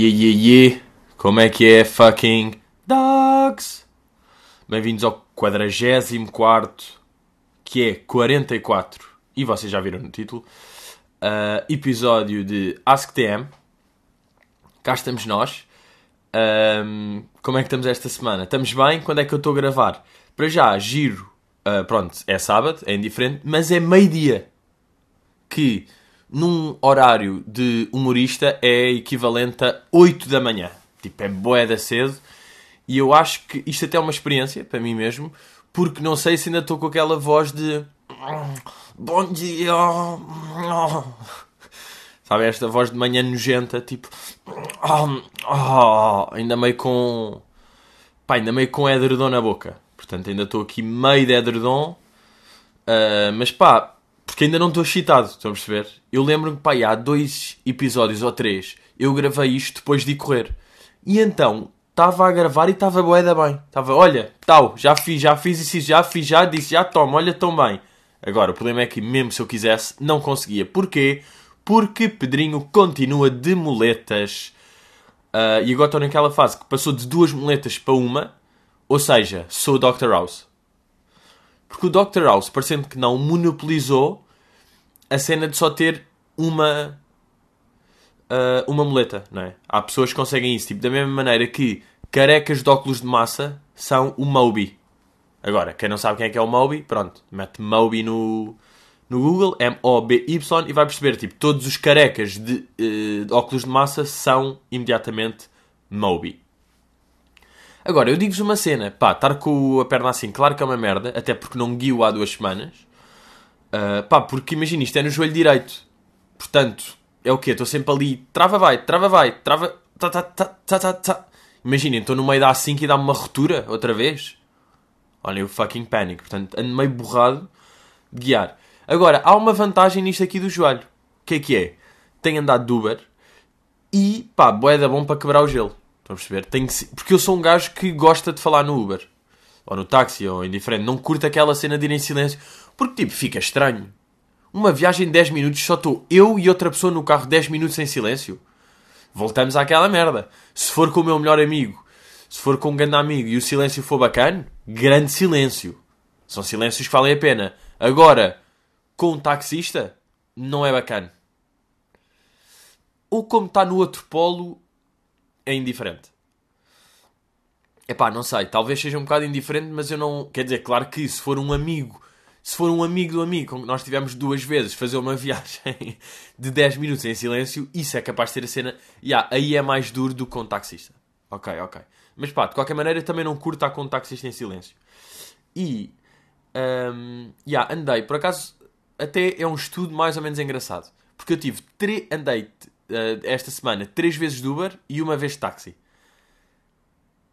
Yeah. Como é que é, fucking dogs? Bem-vindos ao 44, que é 44, e vocês já viram no título, uh, episódio de AskTM. Cá estamos nós. Como é que estamos esta semana? Estamos bem? Quando é que eu estou a gravar? Para já, giro. Uh, pronto, é sábado, é indiferente, mas é meio-dia. Que num horário de humorista é equivalente a 8 da manhã. Tipo, é boeda cedo. E eu acho que isto até é uma experiência para mim mesmo, porque não sei se ainda estou com aquela voz de. Bom dia! Sabe, esta voz de manhã nojenta, tipo. ainda meio com. Pá, ainda meio com edredom na boca. Portanto, ainda estou aqui meio de edredom. Uh, mas pá, porque ainda não estou excitado, estão a perceber? Eu lembro-me pá, há dois episódios ou três, eu gravei isto depois de ir correr. E então, estava a gravar e estava boeda bem. Estava, olha, tal, já fiz, já fiz isso, já fiz, já disse, já toma, olha, tão bem. Agora, o problema é que mesmo se eu quisesse, não conseguia. Porquê? Porque Pedrinho continua de muletas. Uh, e agora estou naquela fase que passou de duas muletas para uma. Ou seja, sou o Dr. House. Porque o Dr. House, parecendo que não, monopolizou a cena de só ter uma uh, uma muleta, não é? Há pessoas que conseguem isso, tipo, da mesma maneira que carecas de óculos de massa são o Moby. Agora, quem não sabe quem é que é o Moby, pronto, mete Moby no, no Google, M-O-B-Y, e vai perceber, tipo, todos os carecas de, uh, de óculos de massa são imediatamente Moby. Agora, eu digo-vos uma cena, pá, estar com a perna assim, claro que é uma merda, até porque não guio há duas semanas, Uh, pá, porque imagina, isto é no joelho direito. Portanto, é o quê? Estou sempre ali, trava vai, trava vai, trava. Tá, tá, tá, tá, tá, tá. Imaginem, estou no meio da A5 e dá-me uma ruptura outra vez. Olha, eu fucking pânico. Portanto, ando meio borrado de guiar. Agora, há uma vantagem nisto aqui do joelho. O que é que é? Tenho andado de Uber e, pá, boeda bom para quebrar o gelo. Estão a perceber? Tenho que... Porque eu sou um gajo que gosta de falar no Uber. Ou no táxi, ou indiferente. Não curto aquela cena de ir em silêncio. Porque, tipo, fica estranho. Uma viagem de 10 minutos, só estou eu e outra pessoa no carro 10 minutos em silêncio. Voltamos àquela merda. Se for com o meu melhor amigo, se for com um grande amigo e o silêncio for bacana, grande silêncio. São silêncios que valem a pena. Agora, com um taxista, não é bacana. Ou como está no outro polo, é indiferente. Epá, não sei, talvez seja um bocado indiferente, mas eu não. Quer dizer, claro que se for um amigo se for um amigo do amigo com que nós tivemos duas vezes fazer uma viagem de 10 minutos em silêncio, isso é capaz de ter a cena. Yeah, aí é mais duro do que um taxista. Ok, ok. Mas pá, de qualquer maneira também não curto estar com um taxista em silêncio. E. Um, yeah, andei, por acaso, até é um estudo mais ou menos engraçado. Porque eu tive. Andei uh, esta semana três vezes de Uber e uma vez de táxi.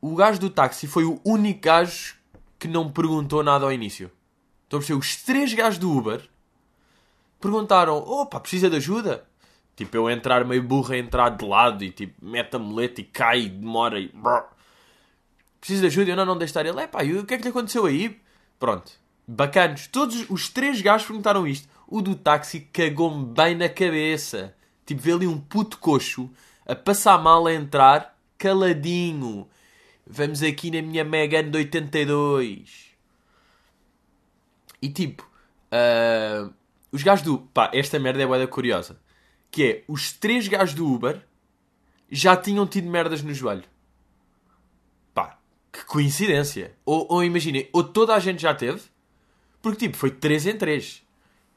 O gajo do táxi foi o único gajo que não perguntou nada ao início. Estão a perceber? Os três gajos do Uber perguntaram: opa, precisa de ajuda? Tipo, eu entrar meio burro a entrar de lado e tipo, mete a muleta e cai e demora e. Precisa de ajuda? Eu não, não deixo estar. Ele, é pá, o que é que lhe aconteceu aí? Pronto. Bacanos. Todos os três gajos perguntaram isto. O do táxi cagou-me bem na cabeça. Tipo, vê ali um puto coxo a passar mal a entrar, caladinho. Vamos aqui na minha Megane de 82. E tipo, uh, os gajos do. Pá, esta merda é boeda curiosa. Que é, os três gajos do Uber já tinham tido merdas no joelho. Pá, que coincidência. Ou, ou imaginem, ou toda a gente já teve, porque tipo, foi 3 em 3.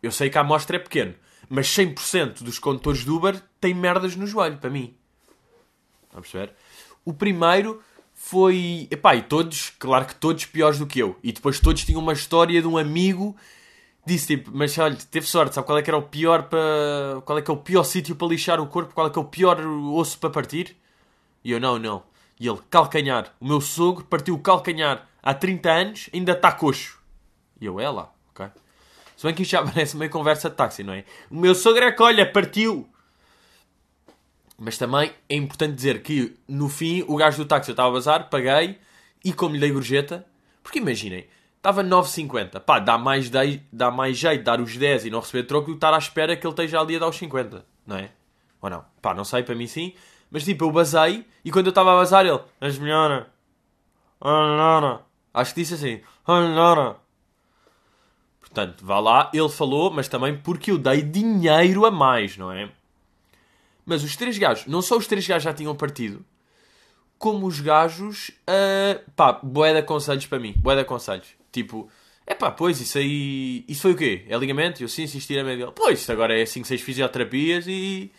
Eu sei que a amostra é pequeno, mas 100% dos condutores do Uber têm merdas no joelho, para mim. Vamos ver? O primeiro foi. Epá, e todos, claro que todos piores do que eu. E depois todos tinham uma história de um amigo. Disse tipo, mas olha, teve sorte, sabe qual é que era o pior para. Qual é que é o pior sítio para lixar o corpo? Qual é que é o pior osso para partir? E eu, não, não. E ele, calcanhar. O meu sogro partiu o calcanhar há 30 anos, ainda está coxo. E eu, lá, ok? Se bem que isto já parece meio conversa de táxi, não é? O meu sogro é que, olha, partiu. Mas também é importante dizer que, no fim, o gajo do táxi eu estava a bazar, paguei e como lhe dei gorjeta, porque imaginem, estava 9,50. Pá, dá mais, de, dá mais jeito dar os 10 e não receber troco do que estar à espera que ele esteja ali a dar os 50, não é? Ou não? Pá, não sei, para mim sim. Mas tipo, eu basei e quando eu estava a basar ele, és melhor. Acho que disse assim, Portanto, vá lá, ele falou, mas também porque eu dei dinheiro a mais, não é? Mas os três gajos, não só os três gajos já tinham partido, como os gajos, uh, pá, boé de conselhos para mim, boé de conselhos. Tipo, é pá, pois, isso aí, isso foi o quê? É ligamento? Eu sim, insistir a meio dele. Pois, agora é 5, 6 fisioterapias e,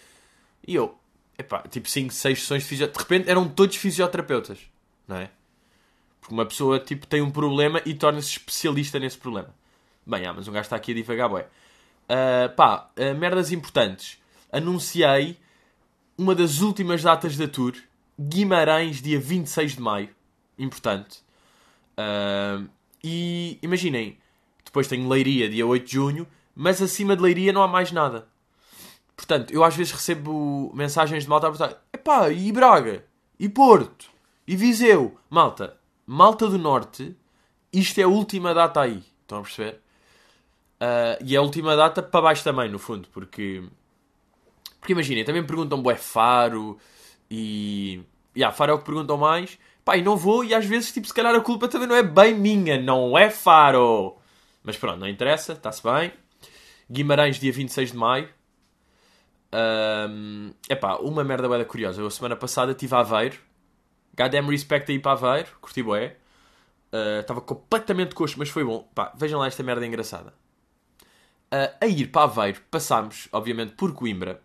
e eu, é pá, tipo 5, 6 sessões de fisioterapia. De repente eram todos fisioterapeutas, não é? Porque uma pessoa, tipo, tem um problema e torna-se especialista nesse problema. Bem, ah, mas um gajo está aqui a divagar, bué. Uh, pá, uh, merdas importantes. Anunciei uma das últimas datas da tour. Guimarães, dia 26 de maio. Importante. Uh, e imaginem, depois tenho Leiria, dia 8 de junho. Mas acima de Leiria não há mais nada. Portanto, eu às vezes recebo mensagens de malta a perguntar: epá, e Braga? E Porto? E Viseu? Malta, Malta do Norte, isto é a última data aí. Estão a perceber? Uh, e é a última data para baixo também, no fundo, porque. Porque imaginem, também perguntam bué Faro e. Yeah, Faro é o que perguntam mais. Pá, e não vou, e às vezes, tipo, se calhar a culpa também não é bem minha, não é Faro. Mas pronto, não interessa, está-se bem. Guimarães, dia 26 de maio. Um, epá, uma merda bué curiosa. Eu, a semana passada, estive a Aveiro. Goddamn respect aí para Aveiro, curti bué. Estava uh, completamente coxo, mas foi bom. Pá, vejam lá esta merda engraçada uh, a ir para Aveiro, passámos, obviamente, por Coimbra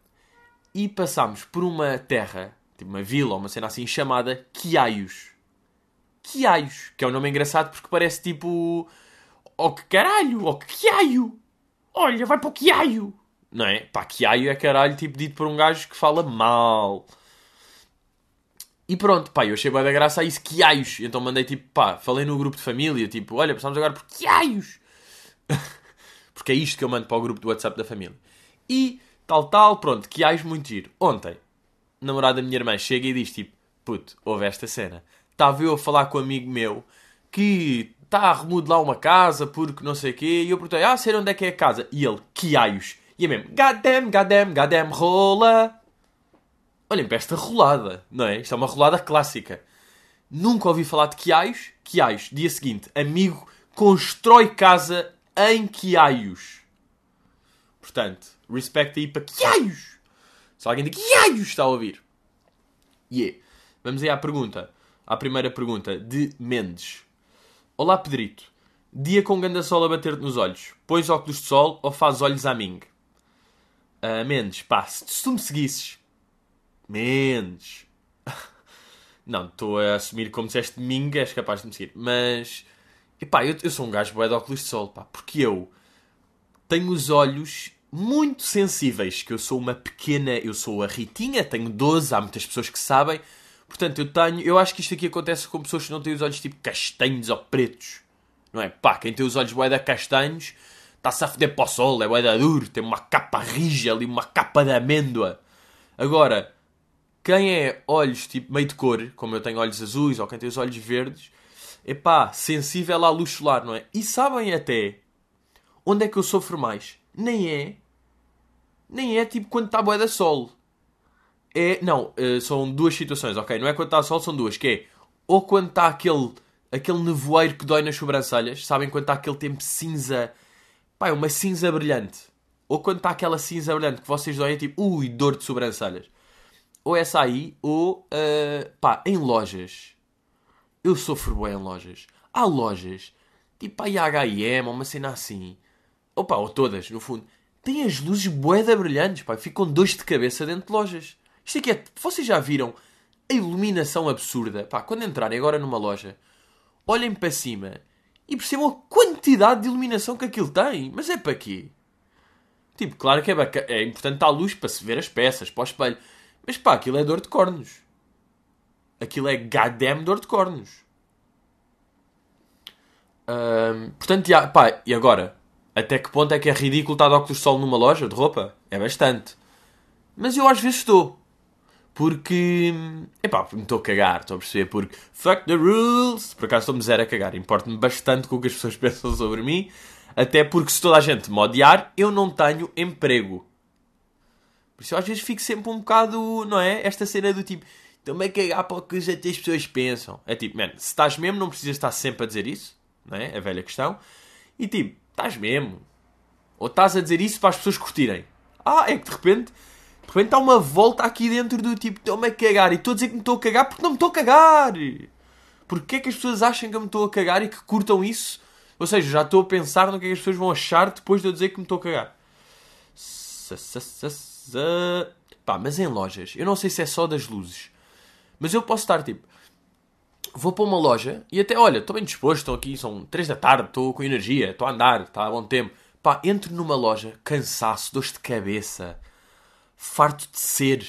e passámos por uma terra, tipo uma vila ou uma cena assim, chamada Quiaios. Quiaios, que é um nome engraçado porque parece tipo. Oh que caralho! Oh que quiaio! Olha, vai para o quiaio! Não é? Pá, quiaio é caralho, tipo dito por um gajo que fala mal. E pronto, pá, eu achei bem da graça a isso, quiaios. Então mandei tipo, pá, falei no grupo de família, tipo, olha, passamos agora por quiaios. Porque é isto que eu mando para o grupo do WhatsApp da família. E tal, tal, pronto, que ais muito giro. Ontem, namorada da minha irmã chega e diz tipo, puto, houve esta cena. Estava eu a falar com um amigo meu que está a remodelar uma casa porque não sei o quê. E eu perguntei, ah, sei onde é que é a casa. E ele, que aios. E é mesmo, goddamn, goddamn, goddamn, rola. Olhem para esta rolada, não é? Isto é uma rolada clássica. Nunca ouvi falar de Quiaios. Quiaios, dia seguinte, amigo constrói casa em Quiaios. Portanto, respect aí para Quiaios. Se alguém de Quiaios está a ouvir. E yeah. Vamos aí à pergunta. À primeira pergunta, de Mendes. Olá, Pedrito. Dia com ganda sol a bater-te nos olhos. Pões óculos de sol ou fazes olhos a ming? Uh, Mendes, pá, se tu me seguisses... Mendes... Não, estou a assumir como disseste Ming, és capaz de me seguir. Mas e pá, eu, eu sou um gajo bué de óculos de sol, pá, porque eu tenho os olhos muito sensíveis, que eu sou uma pequena, eu sou a Ritinha, tenho 12, há muitas pessoas que sabem. Portanto, eu tenho, eu acho que isto aqui acontece com pessoas que não têm os olhos tipo castanhos ou pretos. Não é? Pá, quem tem os olhos de castanhos está-se a foder para o sol, é de duro, tem uma capa rija ali, uma capa de amêndoa. Agora, quem é olhos tipo meio de cor, como eu tenho olhos azuis, ou quem tem os olhos verdes, epá, sensível à luz solar, não é? E sabem até onde é que eu sofro mais? Nem é. Nem é tipo quando está boa da sol. É, não, uh, são duas situações, ok? Não é quando está sol, são duas. Que é, ou quando está aquele, aquele nevoeiro que dói nas sobrancelhas. Sabem quando está aquele tempo cinza. Pá, é uma cinza brilhante. Ou quando está aquela cinza brilhante que vocês doem, é tipo, ui, dor de sobrancelhas. Ou essa aí, ou, uh, pá, em lojas eu sofro bem em lojas. Há lojas, tipo a H&M uma cena assim. Opa, ou todas, no fundo. Têm as luzes boeda brilhantes, pá. Ficam dois de cabeça dentro de lojas. Isto aqui é... Vocês já viram a iluminação absurda? Pá, quando entrarem agora numa loja, olhem para cima e percebam a quantidade de iluminação que aquilo tem. Mas é para quê? Tipo, claro que é, bacana, é importante a luz para se ver as peças, para o espelho. Mas pá, aquilo é dor de cornos. Aquilo é goddamn dor de cornos. Portanto, já, pá, e agora? Até que ponto é que é ridículo estar de óculos de sol numa loja de roupa? É bastante. Mas eu às vezes estou. Porque. Epá, me estou a cagar, estou a perceber? Porque. Fuck the rules! Por acaso estou-me zero a cagar. Importa-me bastante com o que as pessoas pensam sobre mim. Até porque se toda a gente me odiar, eu não tenho emprego. Por isso eu às vezes fico sempre um bocado, não é? Esta cena do tipo, também cagar para o que as pessoas pensam. É tipo, man, se estás mesmo, não precisas estar sempre a dizer isso, não é? A velha questão. E tipo, estás mesmo. Ou estás a dizer isso para as pessoas curtirem. Ah, é que de repente, de repente há uma volta aqui dentro do tipo, estou-me a cagar. E estou a dizer que me estou a cagar porque não me estou a cagar. Porque é que as pessoas acham que eu me estou a cagar e que curtam isso? Ou seja, já estou a pensar no que é que as pessoas vão achar depois de eu dizer que me estou a cagar. Pá, mas em lojas, eu não sei se é só das luzes. Mas eu posso estar tipo, vou para uma loja e até, olha, estou bem disposto, estou aqui, são 3 da tarde, estou com energia, estou a andar, está a bom tempo. Pá, entro numa loja, cansaço, dor de cabeça, farto de ser.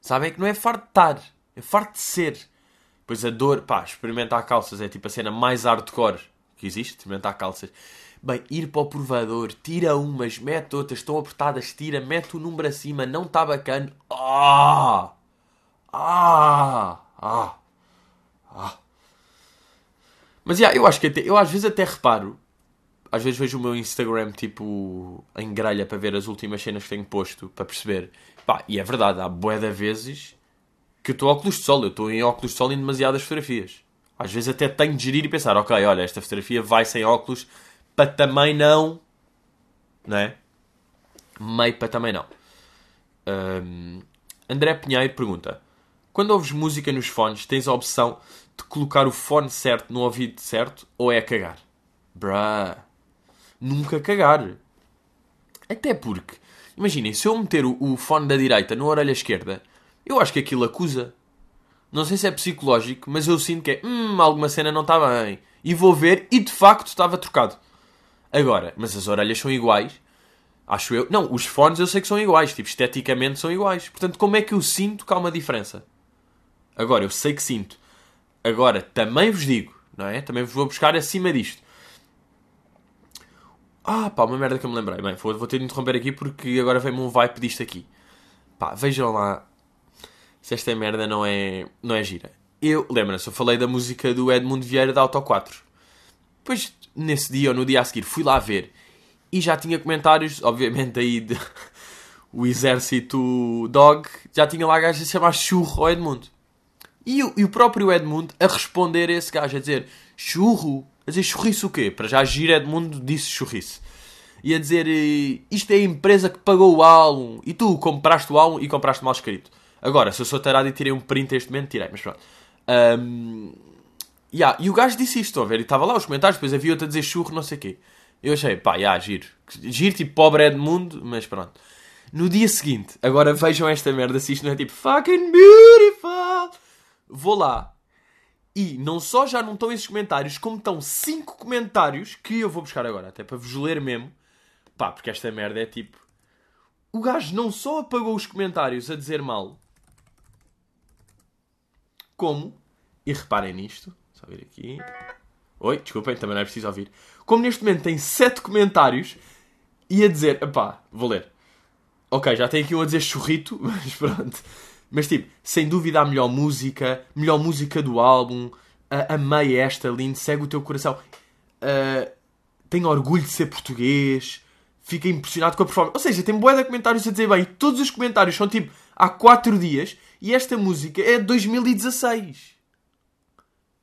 Sabem que não é farto de estar, é farto de ser. Pois a dor, pá, experimentar calças é tipo a cena mais hardcore que existe, experimentar calças. Bem, ir para o provador, tira umas, mete outras, estão apertadas, tira, mete o número acima, não está bacana. Ah! Ah! Ah! Ah! Mas, yeah, eu acho que até, eu às vezes até reparo, às vezes vejo o meu Instagram, tipo, em grelha para ver as últimas cenas que tenho posto, para perceber. Pá, e é verdade, há bué de vezes que eu estou óculos de sol, eu estou em óculos de sol em demasiadas fotografias. Às vezes até tenho de gerir e pensar, ok, olha, esta fotografia vai sem óculos, para também não... Não é? Meio para também não. Um, André Pinheiro pergunta... Quando ouves música nos fones, tens a opção de colocar o fone certo no ouvido certo ou é cagar? Bruh. Nunca cagar. Até porque, imaginem, se eu meter o, o fone da direita na orelha esquerda, eu acho que aquilo acusa. Não sei se é psicológico, mas eu sinto que é, hum, alguma cena não está bem. E vou ver e de facto estava trocado. Agora, mas as orelhas são iguais. Acho eu. Não, os fones eu sei que são iguais. Tipo, esteticamente são iguais. Portanto, como é que eu sinto que há uma diferença? Agora, eu sei que sinto. Agora, também vos digo, não é? Também vos vou buscar acima disto. Ah, pá, uma merda que eu me lembrei. Bem, vou, ter de interromper aqui porque agora vem-me um vibe disto aqui. Pá, vejam lá se esta merda não é, não é gira. Eu, lembra-se, eu falei da música do Edmundo Vieira da Auto 4. Depois, nesse dia ou no dia a seguir, fui lá ver e já tinha comentários, obviamente, aí de o exército dog, já tinha lá gajos a chamar churro ao Edmundo. E o, e o próprio Edmundo a responder a esse gajo, a dizer churro, a dizer churrice o quê? Para já agir Edmundo disse churrice. E a dizer isto é a empresa que pagou o álbum e tu compraste o álbum e compraste mal escrito. Agora, se eu sou tarado e tirei um print este momento, tirei, mas pronto. Um, yeah, e o gajo disse isto, estão a ver? E estava lá os comentários, depois havia outro a dizer churro, não sei o quê. Eu achei, pá, yeah, giro. Giro tipo pobre Edmundo, mas pronto. No dia seguinte, agora vejam esta merda, se isto não é tipo fucking beautiful vou lá e não só já não estão esses comentários, como estão 5 comentários que eu vou buscar agora, até para vos ler mesmo. Pá, porque esta merda é tipo. O gajo não só apagou os comentários a dizer mal, como. E reparem nisto. Só vir aqui. Oi, desculpem, também não é preciso ouvir. Como neste momento tem 7 comentários e a dizer. Epá, vou ler. Ok, já tem aqui um a dizer churrito, mas pronto. Mas tipo, sem dúvida a melhor música, melhor música do álbum, uh, amei esta, lindo, segue o teu coração. Uh, tenho orgulho de ser português, fiquei impressionado com a performance. Ou seja, tem boé de comentários a dizer bem, todos os comentários são tipo há 4 dias e esta música é de 2016.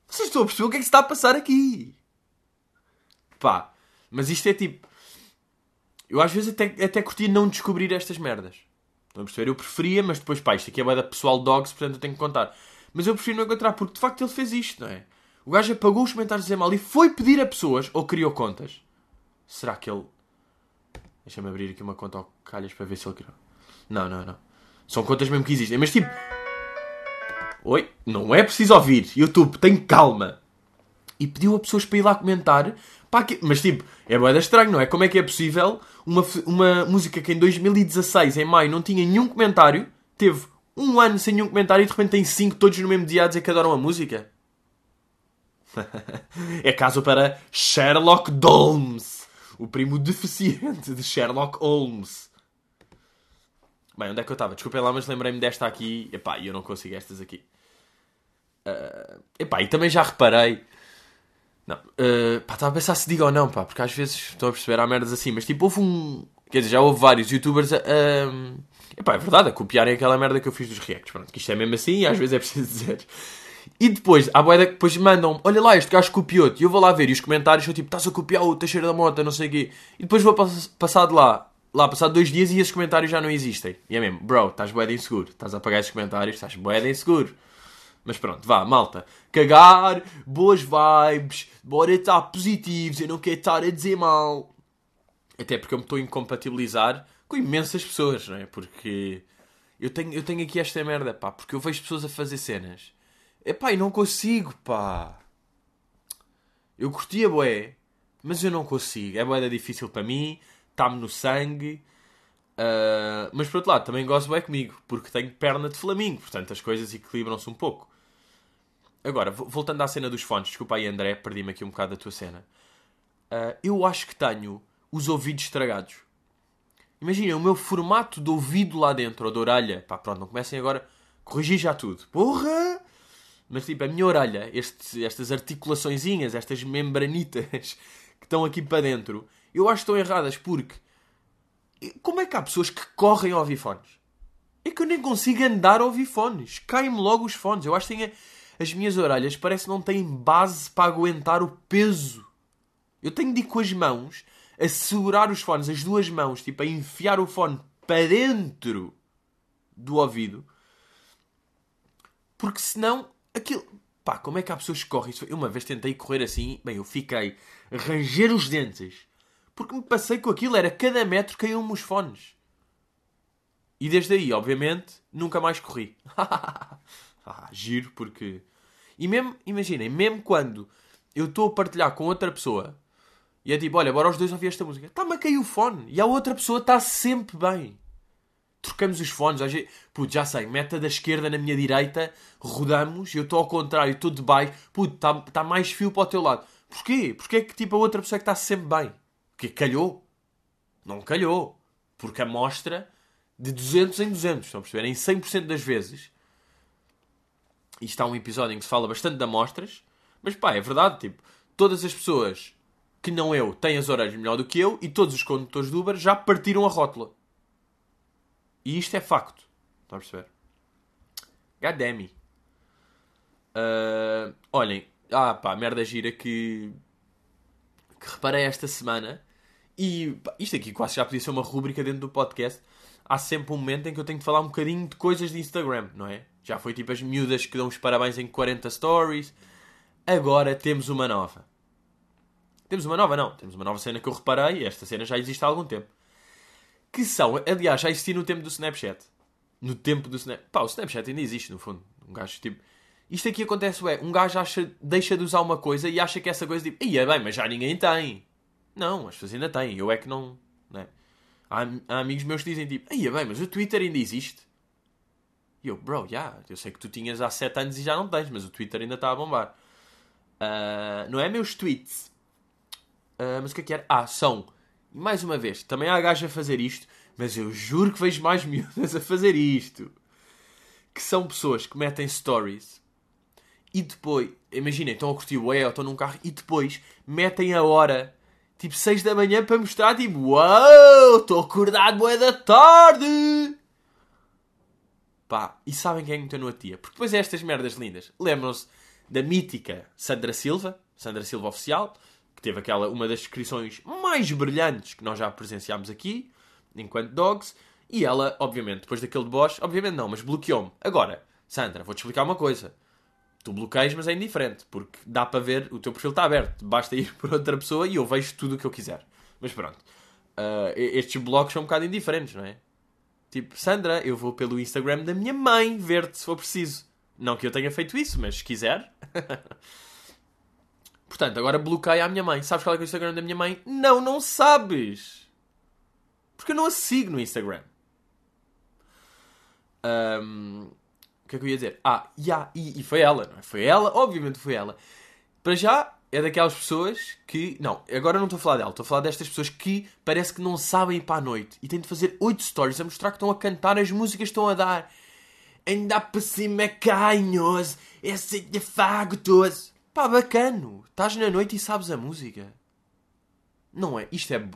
Vocês estão a perceber o que é que se está a passar aqui? Pá, mas isto é tipo. Eu às vezes até, até curtia não descobrir estas merdas. A perceber? Eu preferia, mas depois, pá, isto aqui é da pessoal dogs, portanto eu tenho que contar. Mas eu prefiro não encontrar, porque de facto ele fez isto, não é? O gajo apagou os comentários de dizer mal e foi pedir a pessoas, ou criou contas. Será que ele. Deixa-me abrir aqui uma conta ao calhas para ver se ele criou. Não, não, não. São contas mesmo que existem, mas tipo. Oi? Não é preciso ouvir. YouTube, tem calma. E pediu a pessoas para ir lá comentar Pá, que... Mas tipo, é boeda estranho, não é? Como é que é possível uma, uma música que em 2016, em maio, não tinha nenhum comentário, teve um ano sem nenhum comentário e de repente tem cinco todos no mesmo dia a dizer que adoram a música? é caso para Sherlock Holmes, o primo deficiente de Sherlock Holmes. Bem, onde é que eu estava? Desculpem lá, mas lembrei-me desta aqui. Epá, e eu não consigo estas aqui. Uh, epá, e também já reparei não. Uh, pá, estava a pensar se diga ou não, pá, porque às vezes estão a perceber, há merdas assim, mas tipo, houve um. Quer dizer, já houve vários youtubers a, a, Epá, é verdade, a copiarem aquela merda que eu fiz dos reacts. Pronto, que isto é mesmo assim e às vezes é preciso dizer. E depois, a boeda que depois mandam olha lá, este gajo copiou-te. E eu vou lá ver e os comentários são tipo, estás a copiar o Teixeira da Mota, não sei o quê. E depois vou passar de lá, lá passar dois dias e esses comentários já não existem. E é mesmo, bro, estás boeda inseguro. Estás a apagar esses comentários, estás boeda inseguro. Mas pronto, vá, malta. Cagar, boas vibes, bora estar positivos, eu não quero estar a dizer mal. Até porque eu me estou a incompatibilizar com imensas pessoas, não é? Porque eu tenho, eu tenho aqui esta merda, pá, porque eu vejo pessoas a fazer cenas. Epá, e não consigo, pá. Eu curtia boé, mas eu não consigo. É boeda difícil para mim, está-me no sangue. Uh, mas por outro lado, também gosto bem comigo, porque tenho perna de flamingo, portanto as coisas equilibram-se um pouco. Agora, voltando à cena dos fones, desculpa aí André, perdi-me aqui um bocado da tua cena. Uh, eu acho que tenho os ouvidos estragados. Imagina, o meu formato de ouvido lá dentro, ou de orelha. Pá, pronto, não comecem agora a corrigir já tudo. Porra! Mas tipo, a minha orelha, este, estas articulaçõezinhas, estas membranitas que estão aqui para dentro, eu acho que estão erradas porque. Como é que há pessoas que correm a ouvir fones? É que eu nem consigo andar a ouvir fones. Caem-me logo os fones. Eu acho que tenho, as minhas orelhas parece que não têm base para aguentar o peso. Eu tenho de ir com as mãos a segurar os fones, as duas mãos, tipo, a enfiar o fone para dentro do ouvido. Porque senão, aquilo. Pá, como é que há pessoas que correm? Eu uma vez tentei correr assim, bem, eu fiquei a ranger os dentes. Porque me passei com aquilo, era cada metro caíam-me os fones. E desde aí, obviamente, nunca mais corri. ah, giro, porque. E mesmo, imaginem, mesmo quando eu estou a partilhar com outra pessoa e é tipo, olha, bora os dois ouvir esta música. Está-me a cair o fone. E a outra pessoa está sempre bem. Trocamos os fones. Às puto, já sei, meta da esquerda na minha direita, rodamos, eu estou ao contrário, estou de baixo. Puto, está tá mais fio para o teu lado. Porquê? Porquê é que tipo a outra pessoa é que está sempre bem? Porque calhou? Não calhou. Porque a mostra de 200 em 200, estão a perceber? Em 100% das vezes. Isto há um episódio em que se fala bastante de amostras. Mas pá, é verdade, tipo, todas as pessoas que não eu têm as orelhas melhor do que eu e todos os condutores do Uber já partiram a rótula. E isto é facto. Estão a perceber? God damn me. Uh, olhem, ah pá, merda gira que, que reparei esta semana. E pá, isto aqui quase já podia ser uma rúbrica dentro do podcast. Há sempre um momento em que eu tenho de falar um bocadinho de coisas de Instagram, não é? Já foi tipo as miúdas que dão os parabéns em 40 stories. Agora temos uma nova. Temos uma nova, não. Temos uma nova cena que eu reparei. Esta cena já existe há algum tempo. Que são, aliás, já existia no tempo do Snapchat. No tempo do Snapchat. Pá, o Snapchat ainda existe, no fundo. Um gajo tipo. Isto aqui acontece, é, um gajo acha, deixa de usar uma coisa e acha que essa coisa tipo, ia bem, mas já ninguém tem. Não, as pessoas ainda têm. Eu é que não. Né? Há, há amigos meus que dizem tipo, ia bem, mas o Twitter ainda existe. E eu, bro, já, yeah, eu sei que tu tinhas há 7 anos e já não tens, mas o Twitter ainda está a bombar. Uh, não é meus tweets, Uh, mas o que é que era? Ah, são. E mais uma vez, também há gajos a fazer isto, mas eu juro que vejo mais miúdas a fazer isto. Que são pessoas que metem stories e depois, imaginem, estão a curtir o ou estão num carro e depois metem a hora, tipo 6 da manhã, para mostrar, tipo, uau, estou acordado, boé da tarde. Pá, e sabem quem é que meteu no tia? Porque depois é estas merdas lindas. Lembram-se da mítica Sandra Silva, Sandra Silva Oficial, que teve aquela, uma das descrições mais brilhantes que nós já presenciámos aqui, enquanto dogs, e ela, obviamente, depois daquele deboche, obviamente não, mas bloqueou-me. Agora, Sandra, vou-te explicar uma coisa. Tu bloqueias, mas é indiferente, porque dá para ver, o teu perfil está aberto, basta ir por outra pessoa e eu vejo tudo o que eu quiser. Mas pronto, uh, estes blocos são um bocado indiferentes, não é? Tipo, Sandra, eu vou pelo Instagram da minha mãe ver-te se for preciso. Não que eu tenha feito isso, mas se quiser. Portanto, agora bloqueia a minha mãe. Sabes qual é, é o Instagram da minha mãe? Não, não sabes. Porque eu não a sigo no Instagram. Um, o que é que eu ia dizer? Ah, yeah, e, e foi ela, não é? Foi ela, obviamente foi ela. Para já, é daquelas pessoas que. Não, agora não estou a falar dela, estou a falar destas pessoas que parece que não sabem ir para a noite e têm de fazer 8 stories a mostrar que estão a cantar as músicas que estão a dar. Ainda por cima canhos, esse de fago. Pá, bacano. Estás na noite e sabes a música. Não é? Isto é.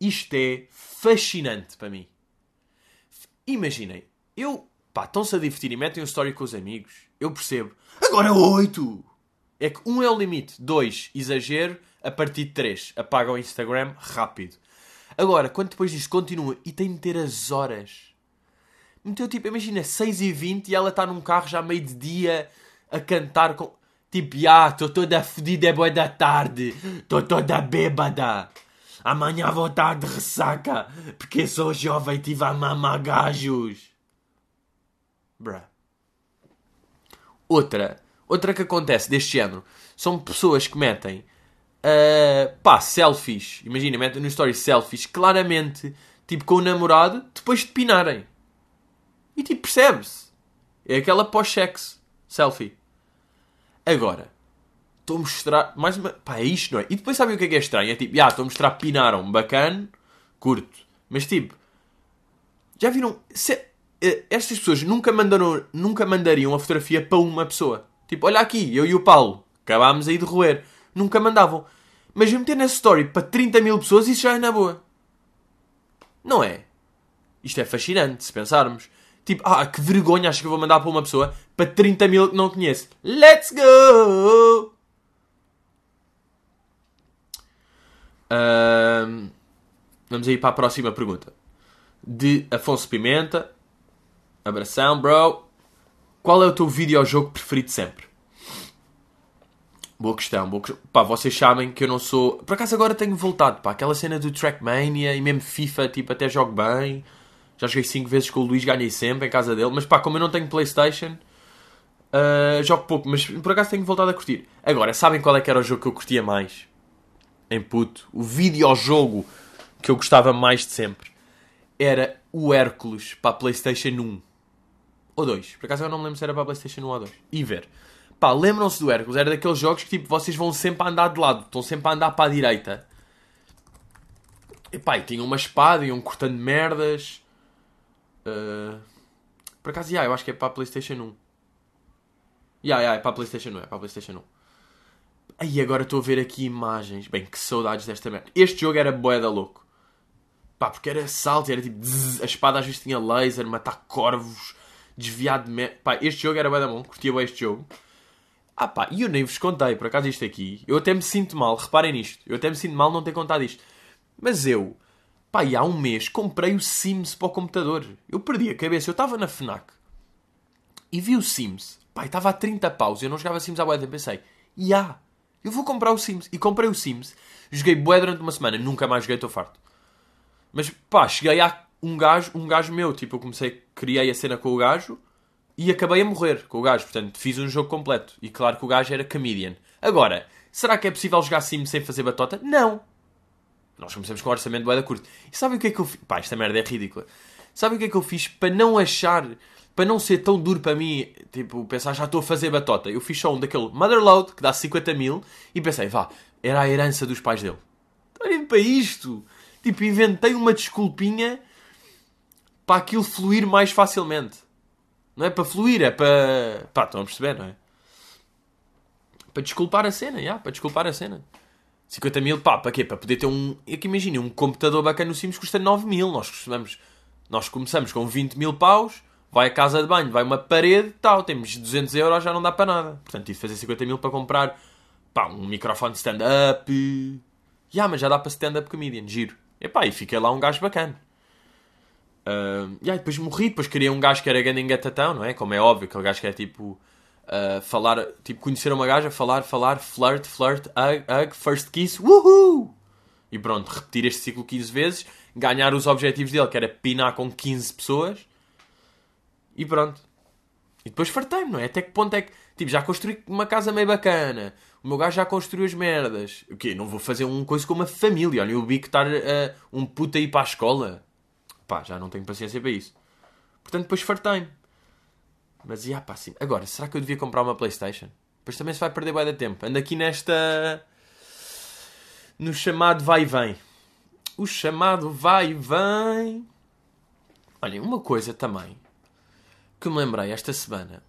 Isto é fascinante para mim. imaginem, eu, pá, estão-se a divertir e metem um story com os amigos, eu percebo. Agora oito! É que um é o limite, dois, exagero, a partir de três, apaga o Instagram rápido. Agora, quando depois disso continua e tem de ter as horas. Meteu tipo, imagina, 6 e 20 e ela está num carro já meio de dia a cantar com. Tipo, ah, estou toda fodida, é boa da tarde, estou toda bêbada. Amanhã vou estar de ressaca, porque sou jovem e tive a mamar gajos. Bruh. Outra, outra que acontece deste género, são pessoas que metem, uh, pá, selfies. Imagina, metem no story selfies, claramente, tipo com o namorado, depois de pinarem. E tipo, percebe-se. É aquela pós-sexo selfie. Agora, estou a mostrar. Mais uma. Pá, é isto, não é? E depois sabem o que é que é estranho? É tipo, já, estou a mostrar pinaram, bacana, curto. Mas tipo, já viram? Se, estas pessoas nunca, mandaram, nunca mandariam a fotografia para uma pessoa. Tipo, olha aqui, eu e o Paulo, acabámos aí de roer. Nunca mandavam. Mas meter nessa story para 30 mil pessoas, isso já é na boa. Não é? Isto é fascinante, se pensarmos. Tipo, ah, que vergonha, acho que eu vou mandar para uma pessoa para 30 mil que não conheço. Let's go! Um, vamos aí para a próxima pergunta. De Afonso Pimenta. Abração, bro. Qual é o teu videojogo preferido sempre? Boa questão, boa questão. Pá, vocês sabem que eu não sou. Por acaso agora tenho voltado, pá, aquela cena do Trackmania e mesmo FIFA, tipo, até jogo bem. Já joguei 5 vezes com o Luís, ganhei sempre em casa dele. Mas pá, como eu não tenho Playstation, uh, jogo pouco. Mas por acaso tenho voltado a curtir. Agora, sabem qual é que era o jogo que eu curtia mais? Em puto. O videojogo que eu gostava mais de sempre. Era o Hércules para a Playstation 1. Ou 2. Por acaso eu não me lembro se era para a Playstation 1 ou 2. E ver. Pá, lembram-se do Hércules? Era daqueles jogos que tipo, vocês vão sempre a andar de lado. Estão sempre a andar para a direita. E pá, e tinha uma espada, iam cortando merdas. Uh... Por acaso, yeah, eu acho que é para a PlayStation 1. Yeah, yeah, é para a PlayStation 1. É para a PlayStation 1. Aí agora estou a ver aqui imagens. Bem, que saudades desta merda. Este jogo era boeda louco. Pá, porque era salto, era tipo. Zzz, a espada às vezes tinha laser, matar corvos, desviar de merda. Pá, este jogo era boeda bom. Curtia bem este jogo. Ah pá, e eu nem vos contei, por acaso isto aqui. Eu até me sinto mal, reparem nisto. Eu até me sinto mal não ter contado isto. Mas eu Pá, e há um mês comprei o Sims para o computador. Eu perdi a cabeça. Eu estava na FNAC e vi o Sims. Pá, estava a 30 paus. Eu não jogava Sims há boa Pensei, e há, eu vou comprar o Sims. E comprei o Sims. Joguei bué durante uma semana. Nunca mais joguei, estou farto. Mas pá, cheguei a um gajo, um gajo meu. Tipo, eu comecei, criei a cena com o gajo e acabei a morrer com o gajo. Portanto, fiz um jogo completo. E claro que o gajo era comedian. Agora, será que é possível jogar Sims sem fazer batota? Não. Nós começamos com o orçamento de da curto. E sabem o que é que eu fiz? Pá, esta merda é ridícula. Sabem o que é que eu fiz para não achar, para não ser tão duro para mim, tipo, pensar já estou a fazer batota. Eu fiz só um daquele Motherload que dá 50 mil e pensei, vá, era a herança dos pais dele. Olhem para isto. Tipo, inventei uma desculpinha para aquilo fluir mais facilmente. Não é para fluir, é para. Pá, estão a perceber, não é? Para desculpar a cena, já, para desculpar a cena. 50 mil, pá, para quê? Para poder ter um. É que imagina, um computador bacana no Sims custa 9 mil. Nós costumamos. Nós começamos com 20 mil paus, vai a casa de banho, vai uma parede, tal, temos 200 euros, já não dá para nada. Portanto, tive de fazer 50 mil para comprar, pá, um microfone stand-up. Já, yeah, mas já dá para stand-up comedian, giro. E pá, e fiquei lá um gajo bacana. Uh, e aí depois morri, depois queria um gajo que era grande engatatão, não é? Como é óbvio, aquele gajo que é tipo uh, falar, tipo, conhecer uma gaja, falar, falar, flirt, flirt, hug, hug, first kiss, woohoo! E pronto, repetir este ciclo 15 vezes, ganhar os objetivos dele, que era pinar com 15 pessoas, e pronto. E depois fartei-me, não é? Até que ponto é que, tipo, já construí uma casa meio bacana, o meu gajo já construiu as merdas. O quê? Não vou fazer uma coisa com uma família, olha, o bico estar uh, um puto a ir para a escola. Pá, já não tenho paciência para isso. Portanto, depois fartei-me. Mas, ia pá, sim. Agora, será que eu devia comprar uma Playstation? Depois também se vai perder bem de tempo. Ando aqui nesta... No chamado vai e vem. O chamado vai e vem... Olhem, uma coisa também que me lembrei esta semana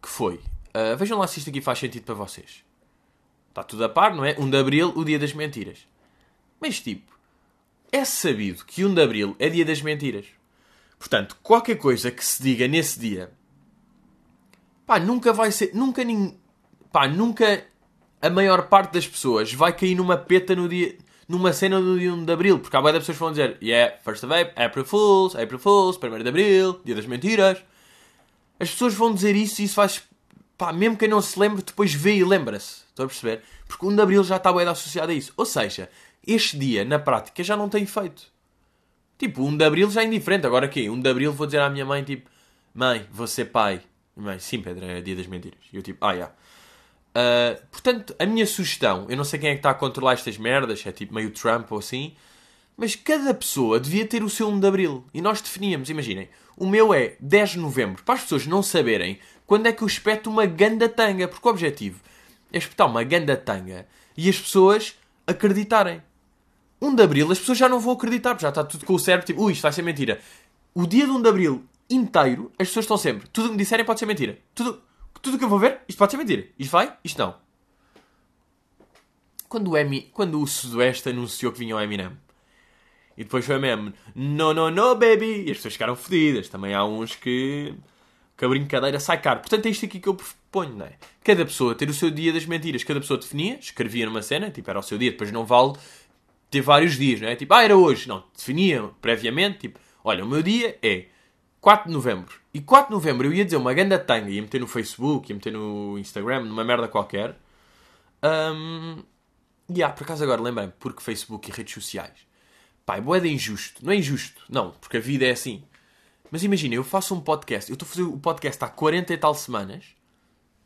que foi... Uh, vejam lá se isto aqui faz sentido para vocês. Está tudo a par, não é? 1 de Abril, o dia das mentiras. Mas tipo, é sabido que 1 de Abril é dia das mentiras. Portanto, qualquer coisa que se diga nesse dia, pá, nunca vai ser, nunca ninguém, pá, nunca a maior parte das pessoas vai cair numa peta no dia, numa cena do dia 1 de Abril, porque há várias pessoas que vão dizer, yeah, first of April, April Fools, April Fools, 1 de Abril, dia das mentiras. As pessoas vão dizer isso e isso faz, pá, mesmo quem não se lembre, depois vê e lembra-se. Estão a perceber? Porque o 1 de Abril já está bem associado a isso. Ou seja, este dia, na prática, já não tem efeito. Tipo, 1 de Abril já é indiferente. Agora aqui, 1 de Abril vou dizer à minha mãe, tipo, mãe, vou ser pai. Mãe, sim, Pedro, é dia das mentiras. E eu tipo, ah, já. Yeah. Uh, portanto, a minha sugestão, eu não sei quem é que está a controlar estas merdas, é tipo meio Trump ou assim, mas cada pessoa devia ter o seu 1 de Abril. E nós definíamos, imaginem, o meu é 10 de Novembro, para as pessoas não saberem quando é que eu espeto uma ganda tanga, porque o objetivo é espetar uma ganda tanga e as pessoas acreditarem. 1 de Abril as pessoas já não vão acreditar, porque já está tudo com o cérebro, tipo, ui, isto vai ser mentira. O dia de 1 de Abril inteiro, as pessoas estão sempre, tudo o que me disserem pode ser mentira. Tudo, tudo que eu vou ver, isto pode ser mentira. Isto vai, isto não. Quando o, Emi, quando o Sudoeste anunciou que vinha o Eminem, e depois foi mesmo, no, no, no, baby, e as pessoas ficaram fodidas. Também há uns que, que a brincadeira sai caro. Portanto, é isto aqui que eu proponho, não é? Cada pessoa ter o seu dia das mentiras. Cada pessoa definia, escrevia numa cena, tipo, era o seu dia, depois não vale ter vários dias, não é? Tipo, ah, era hoje. Não, definia previamente, tipo, olha, o meu dia é 4 de novembro. E 4 de novembro eu ia dizer uma ganda tanga, ia meter no Facebook, ia meter no Instagram, numa merda qualquer. Um, e yeah, por acaso agora lembrei porque Facebook e redes sociais. É boeda injusto. Não é injusto, não, porque a vida é assim. Mas imagina, eu faço um podcast, eu estou a fazer o podcast há 40 e tal semanas,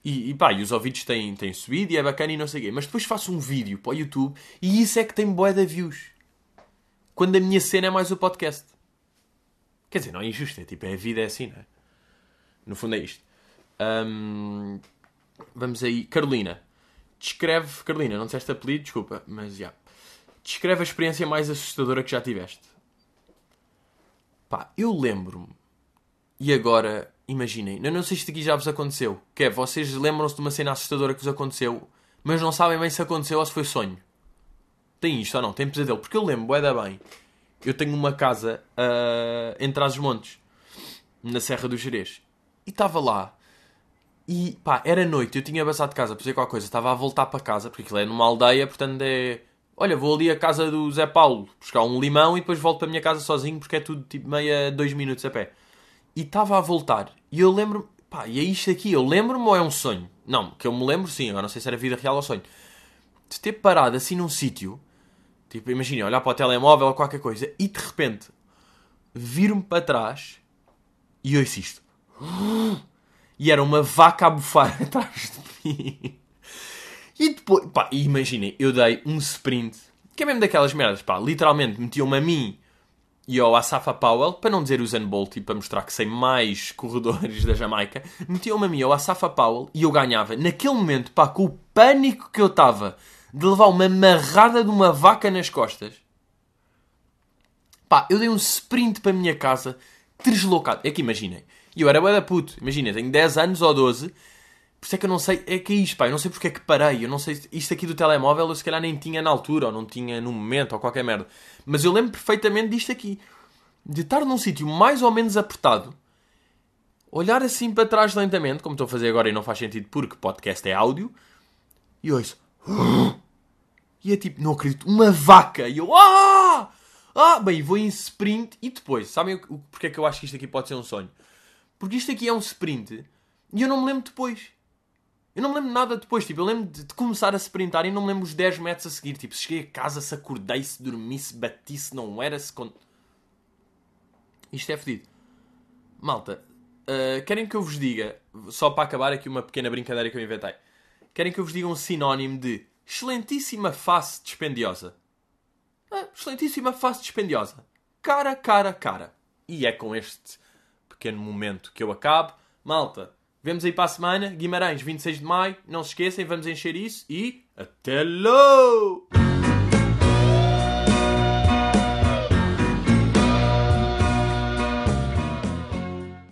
e, e pá, e os ouvidos têm, têm subido e é bacana e não sei o quê, mas depois faço um vídeo para o YouTube e isso é que tem boeda views. Quando a minha cena é mais o podcast. Quer dizer, não é injusto, é tipo, é a vida é assim, não é? No fundo é isto. Um, vamos aí. Carolina. Descreve. Carolina, não disseste apelido, desculpa, mas já. Yeah. Descreve a experiência mais assustadora que já tiveste. Pá, eu lembro-me. E agora, imaginem. Eu não sei se isto aqui já vos aconteceu. Que é, vocês lembram-se de uma cena assustadora que vos aconteceu, mas não sabem bem se aconteceu ou se foi sonho. Tem isto ou não? Tem pesadelo? Porque eu lembro, é da bem eu tenho uma casa uh, entre as montes, na Serra do Jerez. E estava lá. E pá, era noite, eu tinha passado de casa para fazer qualquer coisa, estava a voltar para casa, porque aquilo é numa aldeia, portanto é. Olha, vou ali à casa do Zé Paulo buscar um limão e depois volto para a minha casa sozinho porque é tudo tipo meia, dois minutos a pé. E estava a voltar. E eu lembro pá, e é isto aqui, eu lembro-me ou é um sonho? Não, que eu me lembro sim, agora não sei se era vida real ou sonho. De ter parado assim num sítio Tipo, imagina, olhar para o telemóvel ou qualquer coisa e de repente viro-me para trás e ouço isto. E era uma vaca a bufar atrás de mim. E depois, pá, imaginem, eu dei um sprint, que é mesmo daquelas merdas, pá, literalmente metiam-me a mim e ao Asafa Powell, para não dizer o Zen Bolt e para mostrar que sei mais corredores da Jamaica, metiam-me a mim ao Asafa Powell e eu ganhava. Naquele momento, pá, com o pânico que eu estava de levar uma marrada de uma vaca nas costas. Pá, eu dei um sprint para a minha casa, deslocado. É que imaginem, eu era bué puto, imagina, tenho 10 anos ou 12, por isso é que eu não sei, é que é isto, pá, eu não sei porque é que parei, eu não sei, isto aqui do telemóvel eu se calhar nem tinha na altura, ou não tinha no momento, ou qualquer merda. Mas eu lembro perfeitamente disto aqui, de estar num sítio mais ou menos apertado, olhar assim para trás lentamente, como estou a fazer agora e não faz sentido porque podcast é áudio, e ouço, e é tipo, não acredito, uma vaca! E eu, ah! Ah! Bem, vou em sprint e depois, sabem porque é que eu acho que isto aqui pode ser um sonho? Porque isto aqui é um sprint e eu não me lembro depois. Eu não me lembro nada depois. Tipo, eu lembro de, de começar a sprintar e não me lembro os 10 metros a seguir. Tipo, cheguei a casa, se acordei, se dormi, se bati, se não era, se. Con... Isto é fedido. Malta, uh, querem que eu vos diga, só para acabar aqui uma pequena brincadeira que eu inventei. Querem que eu vos diga um sinónimo de excelentíssima face dispendiosa. Ah, excelentíssima face dispendiosa. Cara, cara, cara. E é com este pequeno momento que eu acabo. Malta, vemos aí para a semana. Guimarães, 26 de maio. Não se esqueçam, vamos encher isso e. Até logo!